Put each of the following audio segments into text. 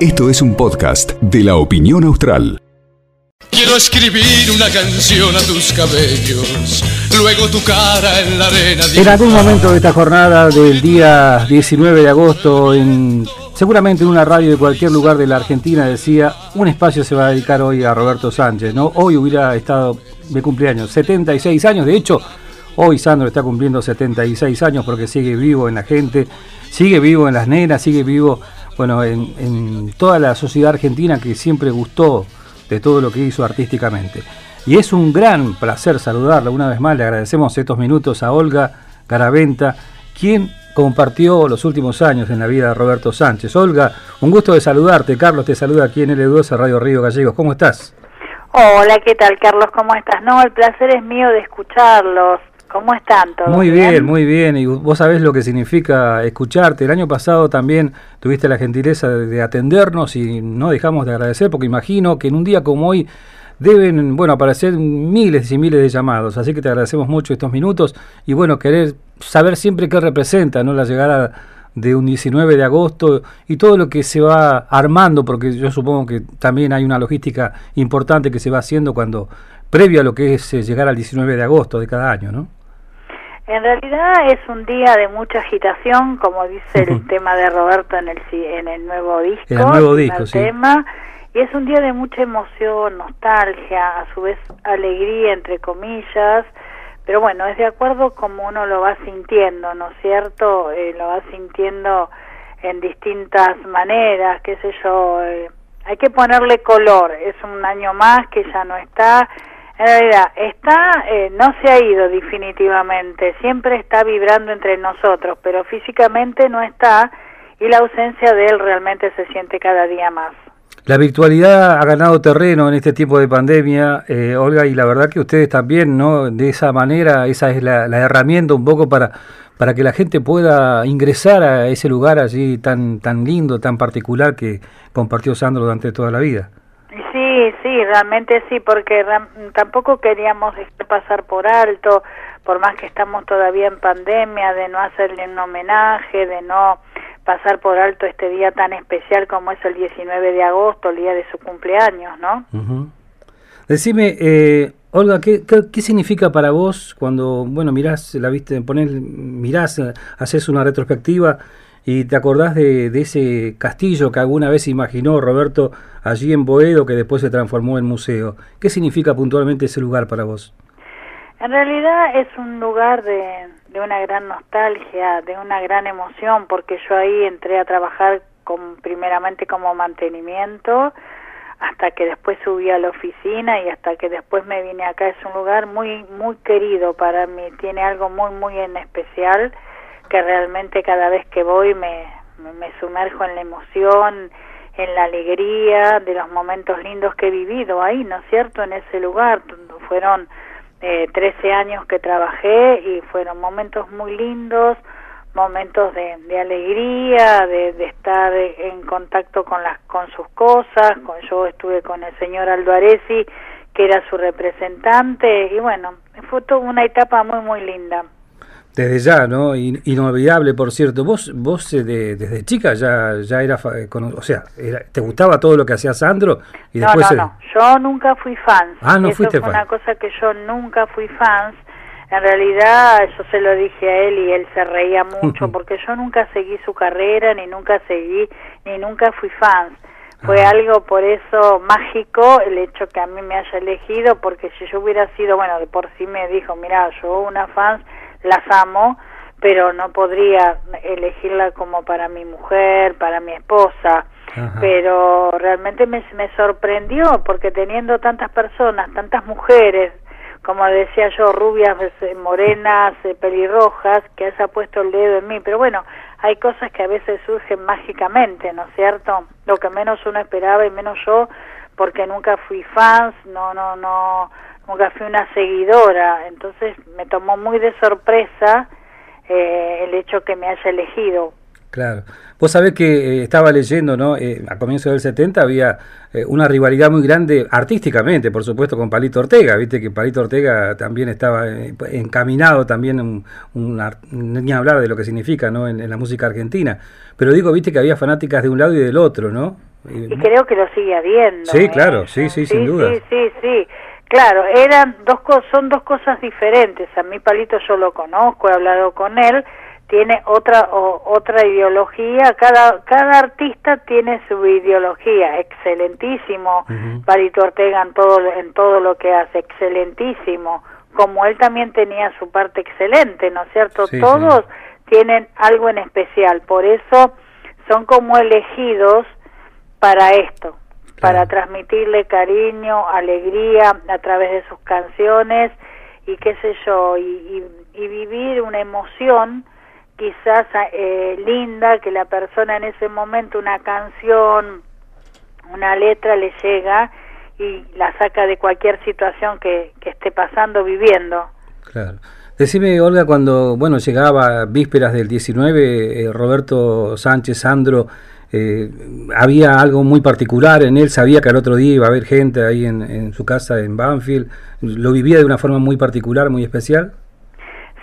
Esto es un podcast de la opinión austral. Quiero escribir una canción a tus cabellos, luego tu cara en la arena. En algún momento de esta jornada del día 19 de agosto, en, seguramente en una radio de cualquier lugar de la Argentina, decía, un espacio se va a dedicar hoy a Roberto Sánchez. ¿no? Hoy hubiera estado de cumpleaños, 76 años, de hecho, hoy Sandro está cumpliendo 76 años porque sigue vivo en la gente, sigue vivo en las nenas, sigue vivo bueno, en, toda la sociedad argentina que siempre gustó de todo lo que hizo artísticamente. Y es un gran placer saludarla una vez más. Le agradecemos estos minutos a Olga Garaventa, quien compartió los últimos años en la vida de Roberto Sánchez. Olga, un gusto de saludarte. Carlos te saluda aquí en L12 Radio Río Gallegos. ¿Cómo estás? Hola, ¿qué tal, Carlos? ¿Cómo estás? No, el placer es mío de escucharlos. ¿Cómo están todos? Muy bien, muy bien. Y vos sabés lo que significa escucharte. El año pasado también tuviste la gentileza de atendernos y no dejamos de agradecer porque imagino que en un día como hoy deben, bueno, aparecer miles y miles de llamados. Así que te agradecemos mucho estos minutos y bueno, querer saber siempre qué representa, ¿no? La llegada de un 19 de agosto y todo lo que se va armando, porque yo supongo que también hay una logística importante que se va haciendo cuando previo a lo que es eh, llegar al 19 de agosto de cada año, ¿no? En realidad es un día de mucha agitación, como dice el tema de Roberto en el en el nuevo disco. En el nuevo disco, sí. Tema, y es un día de mucha emoción, nostalgia, a su vez alegría, entre comillas, pero bueno, es de acuerdo como uno lo va sintiendo, ¿no es cierto? Eh, lo va sintiendo en distintas maneras, qué sé yo, eh, hay que ponerle color, es un año más que ya no está, en realidad, está, eh, no se ha ido definitivamente, siempre está vibrando entre nosotros, pero físicamente no está y la ausencia de él realmente se siente cada día más. La virtualidad ha ganado terreno en este tiempo de pandemia, eh, Olga, y la verdad que ustedes también, ¿no? De esa manera, esa es la, la, herramienta un poco para, para que la gente pueda ingresar a ese lugar allí tan, tan lindo, tan particular que compartió Sandro durante toda la vida. Sí, realmente sí, porque tampoco queríamos pasar por alto, por más que estamos todavía en pandemia, de no hacerle un homenaje, de no pasar por alto este día tan especial como es el 19 de agosto, el día de su cumpleaños, ¿no? Decime, eh, Olga, ¿qué, ¿qué, significa para vos cuando, bueno, mirás, la viste, poner, mirás, haces una retrospectiva y te acordás de, de, ese castillo que alguna vez imaginó Roberto allí en Boedo, que después se transformó en museo. ¿Qué significa puntualmente ese lugar para vos? En realidad es un lugar de, de una gran nostalgia, de una gran emoción, porque yo ahí entré a trabajar con, primeramente como mantenimiento, hasta que después subí a la oficina y hasta que después me vine acá. Es un lugar muy, muy querido para mí, tiene algo muy, muy en especial que realmente cada vez que voy me, me sumerjo en la emoción, en la alegría de los momentos lindos que he vivido ahí, ¿no es cierto?, en ese lugar. Fueron eh, 13 años que trabajé y fueron momentos muy lindos, momentos de, de alegría, de, de, estar en contacto con las con sus cosas. Con, yo estuve con el señor Aldo que era su representante, y bueno, fue toda una etapa muy, muy linda. Desde ya, ¿no? Inolvidable, por cierto. Vos, vos eh, de, desde chica ya, ya era, o sea, era, ¿te gustaba todo lo que hacía Sandro? Y no, después no, no, yo nunca fui fan. Ah, no Eso fuiste fue fan. una cosa que yo nunca fui fan. En realidad, yo se lo dije a él y él se reía mucho porque yo nunca seguí su carrera, ni nunca seguí, ni nunca fui fan. Fue ah. algo por eso mágico el hecho que a mí me haya elegido, porque si yo hubiera sido, bueno, de por sí me dijo, mira, yo una fan las amo, pero no podría elegirla como para mi mujer, para mi esposa. Ajá. Pero realmente me, me sorprendió porque teniendo tantas personas, tantas mujeres, como decía yo, rubias, morenas, pelirrojas, que haya puesto el dedo en mí. Pero bueno, hay cosas que a veces surgen mágicamente, ¿no es cierto? Lo que menos uno esperaba y menos yo, porque nunca fui fans, no, no, no, nunca fui una seguidora, entonces me tomó muy de sorpresa eh, el hecho que me haya elegido. Claro. Vos sabés que eh, estaba leyendo, ¿no? Eh, a comienzos del 70 había eh, una rivalidad muy grande artísticamente, por supuesto, con Palito Ortega. Viste que Palito Ortega también estaba encaminado también, un, ni hablar de lo que significa, ¿no? En, la música argentina. Pero digo, viste que había fanáticas de un lado y del otro, ¿no? Y creo que lo sigue habiendo. Sí, claro, sí, sí, sin duda. Sí, sí, sí. Claro, eran dos son dos cosas diferentes. A mí Palito yo lo conozco, he hablado con él tiene otra otra ideología. Cada cada artista tiene su ideología excelentísimo. Parito Ortega en todo en todo lo que hace excelentísimo. Como él también tenía su parte excelente no es cierto todos tienen algo en especial. Por eso son como elegidos para esto para transmitirle cariño alegría a través de sus canciones y qué sé yo y, y vivir una emoción quizás eh, linda que la persona en ese momento una canción, una letra le llega y la saca de cualquier situación que, que esté pasando, viviendo. Claro. Decime, Olga, cuando bueno llegaba vísperas del 19, eh, Roberto Sánchez Sandro, eh, ¿había algo muy particular en él? ¿Sabía que al otro día iba a haber gente ahí en, su casa en Banfield? ¿Lo vivía de una forma muy particular, muy especial?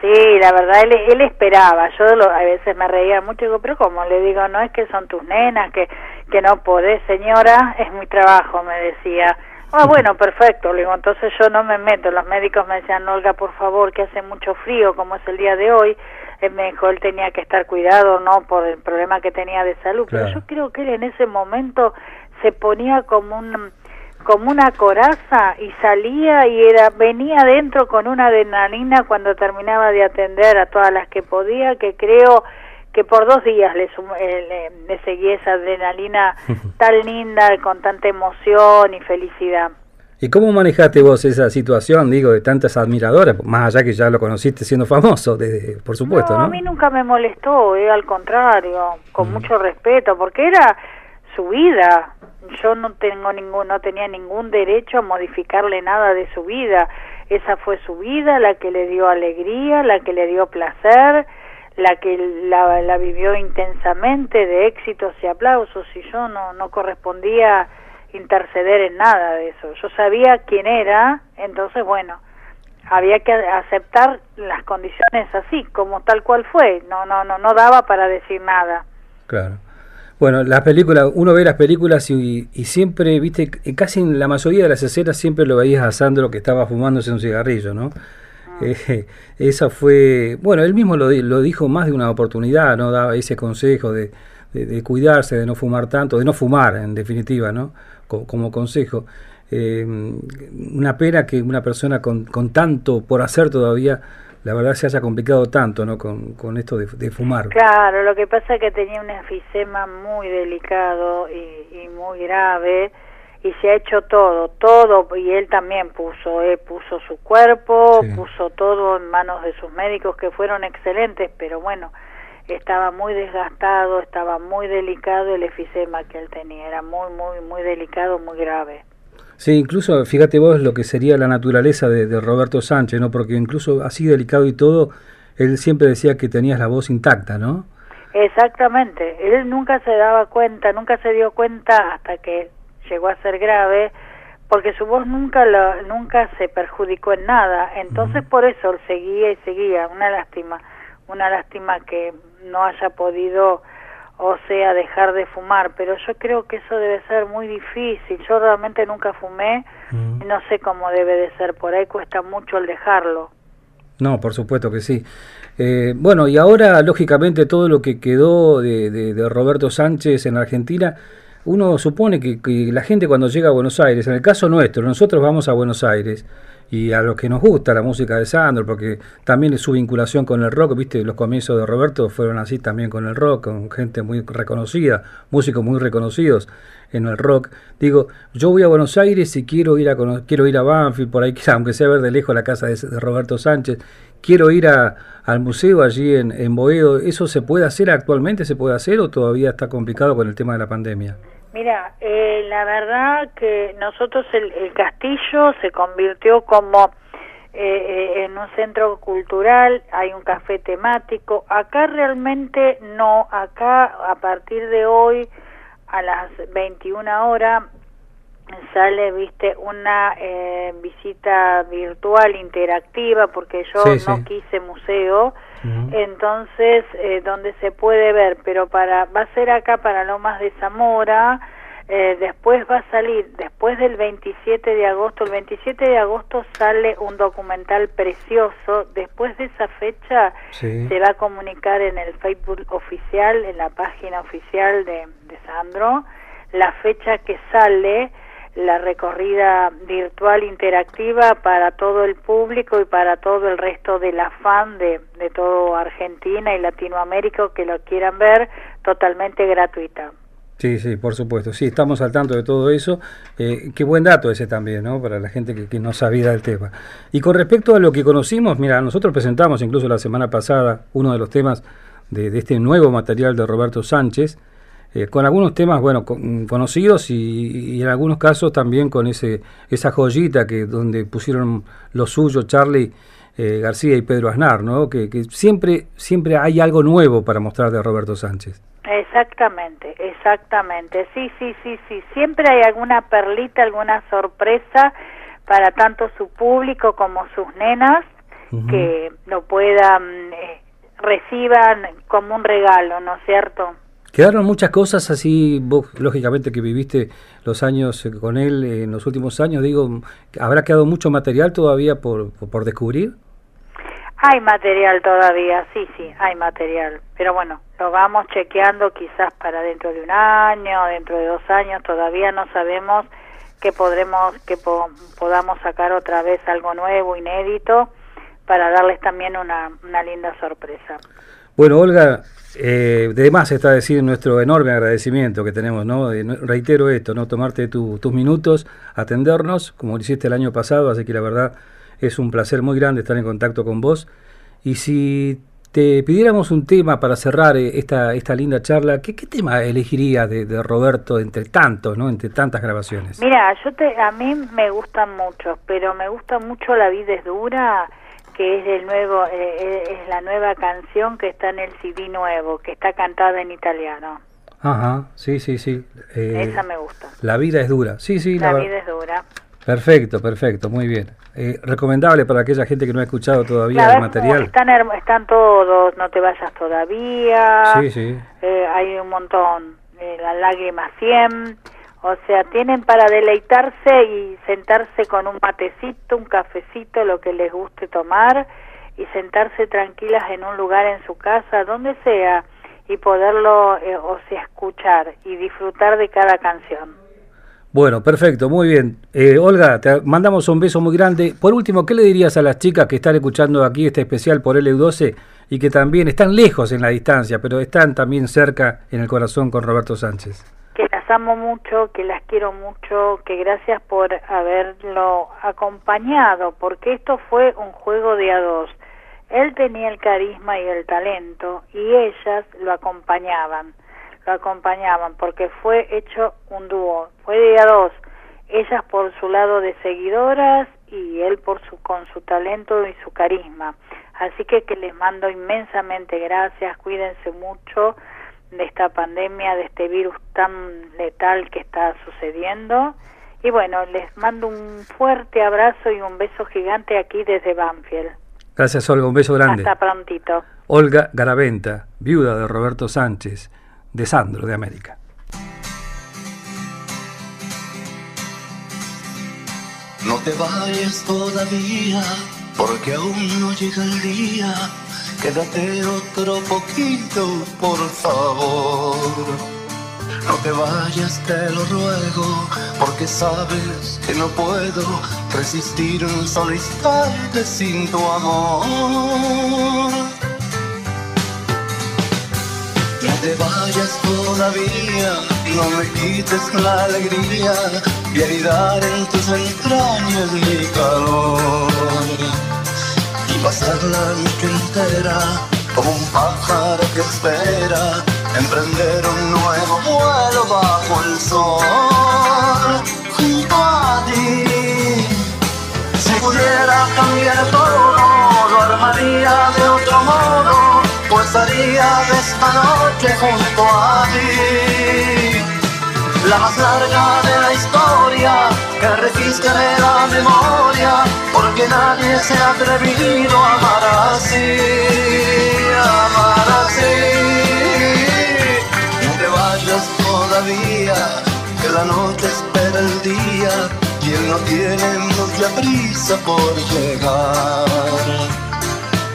Sí, la verdad, él, él esperaba. Yo a veces me reía mucho, digo, pero como le digo, no es que son tus nenas, que, que no podés, señora, es mi trabajo, me decía. Ah, bueno, perfecto, le digo, entonces yo no me meto. Los médicos me decían, Olga, por favor, que hace mucho frío, como es el día de hoy. Él me dijo, él tenía que estar cuidado, ¿no? Por el problema que tenía de salud. Pero yo creo que él en ese momento se ponía como un como una coraza y salía y era venía adentro con una adrenalina cuando terminaba de atender a todas las que podía que creo que por dos días le, eh, le, seguí esa adrenalina tan linda con tanta emoción y felicidad. ¿Y cómo manejaste vos esa situación, digo, de tantas admiradoras, más allá que ya lo conociste siendo famoso, desde, por supuesto, no, a mí nunca me molestó, eh, al contrario, con mucho respeto, porque era su vida, yo no tengo ningún no tenía ningún derecho a modificarle nada de su vida. Esa fue su vida la que le dio alegría la que le dio placer la que la, la vivió intensamente de éxitos y aplausos y yo no no correspondía interceder en nada de eso. Yo sabía quién era entonces bueno había que aceptar las condiciones así como tal cual fue. No no no no daba para decir nada. Claro. Bueno, las películas, uno ve las películas y, siempre, viste, casi en la mayoría de las escenas siempre lo veías a Sandro que estaba fumándose un cigarrillo, ¿no? Eh, esa fue, bueno, él mismo lo, lo, dijo más de una oportunidad, ¿no? Daba ese consejo de, cuidarse, de no fumar tanto, de no fumar, en definitiva, ¿no? Como, consejo. Eh, una pena que una persona con, con tanto por hacer todavía la verdad se haya complicado tanto ¿no? con, con esto de, fumar. Claro, lo que pasa es que tenía un enfisema muy delicado y, muy grave y se ha hecho todo, todo, y él también puso, él puso su cuerpo, puso todo en manos de sus médicos que fueron excelentes, pero bueno, estaba muy desgastado, estaba muy delicado el enfisema que él tenía, era muy, muy, muy delicado, muy grave. Sí, incluso fíjate vos lo que sería la naturaleza de, Roberto Sánchez, ¿no? Porque incluso así delicado y todo, él siempre decía que tenías la voz intacta, ¿no? Exactamente, él nunca se daba cuenta, nunca se dio cuenta hasta que llegó a ser grave, porque su voz nunca nunca se perjudicó en nada, entonces por eso seguía y seguía, una lástima, una lástima que no haya podido o sea, dejar de fumar, pero yo creo que eso debe ser muy difícil. Yo realmente nunca fumé y no sé cómo debe de ser, por ahí cuesta mucho el dejarlo. No, por supuesto que sí. Eh, bueno, y ahora, lógicamente, todo lo que quedó de, de, Roberto Sánchez en Argentina, uno supone que, que, la gente cuando llega a Buenos Aires, en el caso nuestro, nosotros vamos a Buenos Aires, y a los que nos gusta la música de Sandro, porque también su vinculación con el rock, viste, los comienzos de Roberto fueron así también con el rock, con gente muy reconocida, músicos muy reconocidos en el rock. Digo, yo voy a Buenos Aires y quiero ir a quiero ir a Banfield, por ahí, aunque sea ver de lejos la casa de, Roberto Sánchez, quiero ir a, al museo allí en, en Boedo. ¿Eso se puede hacer actualmente? ¿Se puede hacer o todavía está complicado con el tema de la pandemia? Mira, eh, la verdad que nosotros el, castillo se convirtió como eh, en un centro cultural, hay un café temático. Acá realmente no, acá a partir de hoy a las 21 horas sale, viste, una eh, visita virtual interactiva porque yo no quise museo, entonces eh, donde se puede ver, pero para va a ser acá para Lomas de Zamora eh, después va a salir, después del 27 de agosto, el 27 de agosto sale un documental precioso, después de esa fecha se va a comunicar en el Facebook oficial, en la página oficial de, de Sandro, la fecha que sale la recorrida virtual interactiva para todo el público y para todo el resto de la fan de, de todo Argentina y Latinoamérica que lo quieran ver totalmente gratuita. Sí, sí, por supuesto. Sí, estamos al tanto de todo eso. Eh, qué buen dato ese también, ¿no? Para la gente que, no sabía del tema. Y con respecto a lo que conocimos, mira, nosotros presentamos incluso la semana pasada uno de los temas de, este nuevo material de Roberto Sánchez, eh, con algunos temas, bueno, conocidos y, en algunos casos también con ese esa joyita que donde pusieron lo suyo Charlie eh, García y Pedro Aznar, ¿no? Que, que siempre siempre hay algo nuevo para mostrar de Roberto Sánchez. Exactamente, exactamente. Sí, sí, sí, sí. Siempre hay alguna perlita, alguna sorpresa para tanto su público como sus nenas que lo puedan, eh, reciban como un regalo, ¿no es cierto? Quedaron muchas cosas así, vos lógicamente que viviste los años con él en los últimos años, digo, ¿habrá quedado mucho material todavía por, por descubrir? Hay material todavía, sí, sí, hay material. Pero bueno, lo vamos chequeando quizás para dentro de un año, dentro de dos años, todavía no sabemos que podremos, que podamos sacar otra vez algo nuevo, inédito, para darles también una, una linda sorpresa. Bueno, Olga, eh, de más está decir nuestro enorme agradecimiento que tenemos, ¿no? reitero esto, ¿no? Tomarte tus minutos, atendernos, como lo hiciste el año pasado, así que la verdad es un placer muy grande estar en contacto con vos. Y si te pidiéramos un tema para cerrar eh, esta, esta linda charla, ¿qué, tema elegirías de, Roberto entre tantos, ¿no? entre tantas grabaciones? Mira, yo te, a mí me gustan mucho, pero me gusta mucho La vida es dura, que es el nuevo, eh, eh, es la nueva canción que está en el CD nuevo, que está cantada en italiano. Ajá, sí, sí, sí. Esa me gusta. La vida es dura, sí, sí. La, la vida es dura. Perfecto, perfecto, muy bien. Eh, recomendable para aquella gente que no ha escuchado todavía el material. Están, están todos, no te vayas todavía. Sí, sí. Eh, hay un montón. Eh, la lágrima 100. O sea, tienen para deleitarse y sentarse con un matecito, un cafecito, lo que les guste tomar y sentarse tranquilas en un lugar en su casa, donde sea, y poderlo, o sea, escuchar y disfrutar de cada canción. Bueno, perfecto, muy bien. Eh, Olga, te mandamos un beso muy grande. Por último, ¿qué le dirías a las chicas que están escuchando aquí este especial por LU12 y que también están lejos en la distancia, pero están también cerca en el corazón con Roberto Sánchez? Que las amo mucho, que las quiero mucho, que gracias por haberlo acompañado, porque esto fue un juego de a dos. Él tenía el carisma y el talento y ellas lo acompañaban lo acompañaban, porque fue hecho un dúo, fue de a dos, ellas por su lado de seguidoras y él por su con su talento y su carisma. Así que que les mando inmensamente gracias, cuídense mucho de esta pandemia, de este virus tan letal que está sucediendo. Y bueno, les mando un fuerte abrazo y un beso gigante aquí desde Banfield. Gracias Olga, un beso grande. Hasta prontito. Olga Garaventa, viuda de Roberto Sánchez de Sandro de América. No te vayas todavía, porque aún no llega el día. Quédate otro poquito, por favor. No te vayas, te lo ruego, porque sabes que no puedo resistir un solo instante sin tu amor. No te vayas todavía, no me quites la alegría y aridar en tus entrañas mi calor. Pasar la noche entera como un pájaro que espera emprender un nuevo vuelo bajo el sol. Junto a ti, si pudiera cambiar todo, lo armaría de otro modo, pues haría de esta noche junto a ti. La más larga de que registre la memoria, porque nadie se ha atrevido a amar así, amar así. No te vayas todavía, que la noche espera el día y él no tiene mucha prisa por llegar.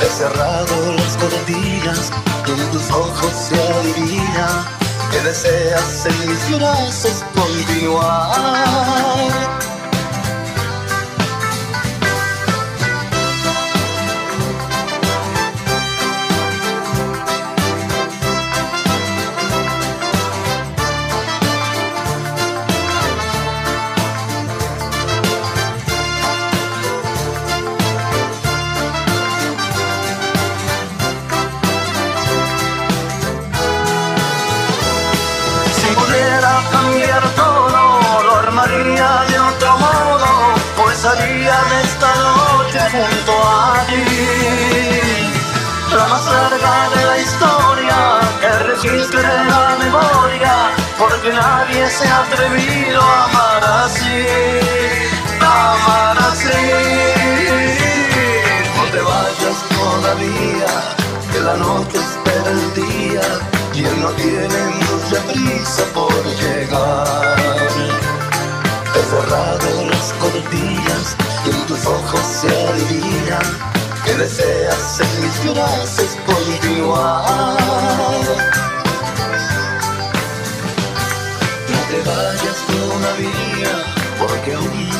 He cerrado las cortinas y en tus ojos se adivina que deseas en mis brazos continuar. De esta noche junto a ti. La más larga de la historia que registre la memoria, porque nadie se ha atrevido a amar así, a amar así. No te vayas todavía, que la noche espera el día y él no tiene mucha prisa por llegar. He cerrado las cortinas y en tus ojos se adivina que deseas en mis brazos continuar. No te vayas todavía, porque aún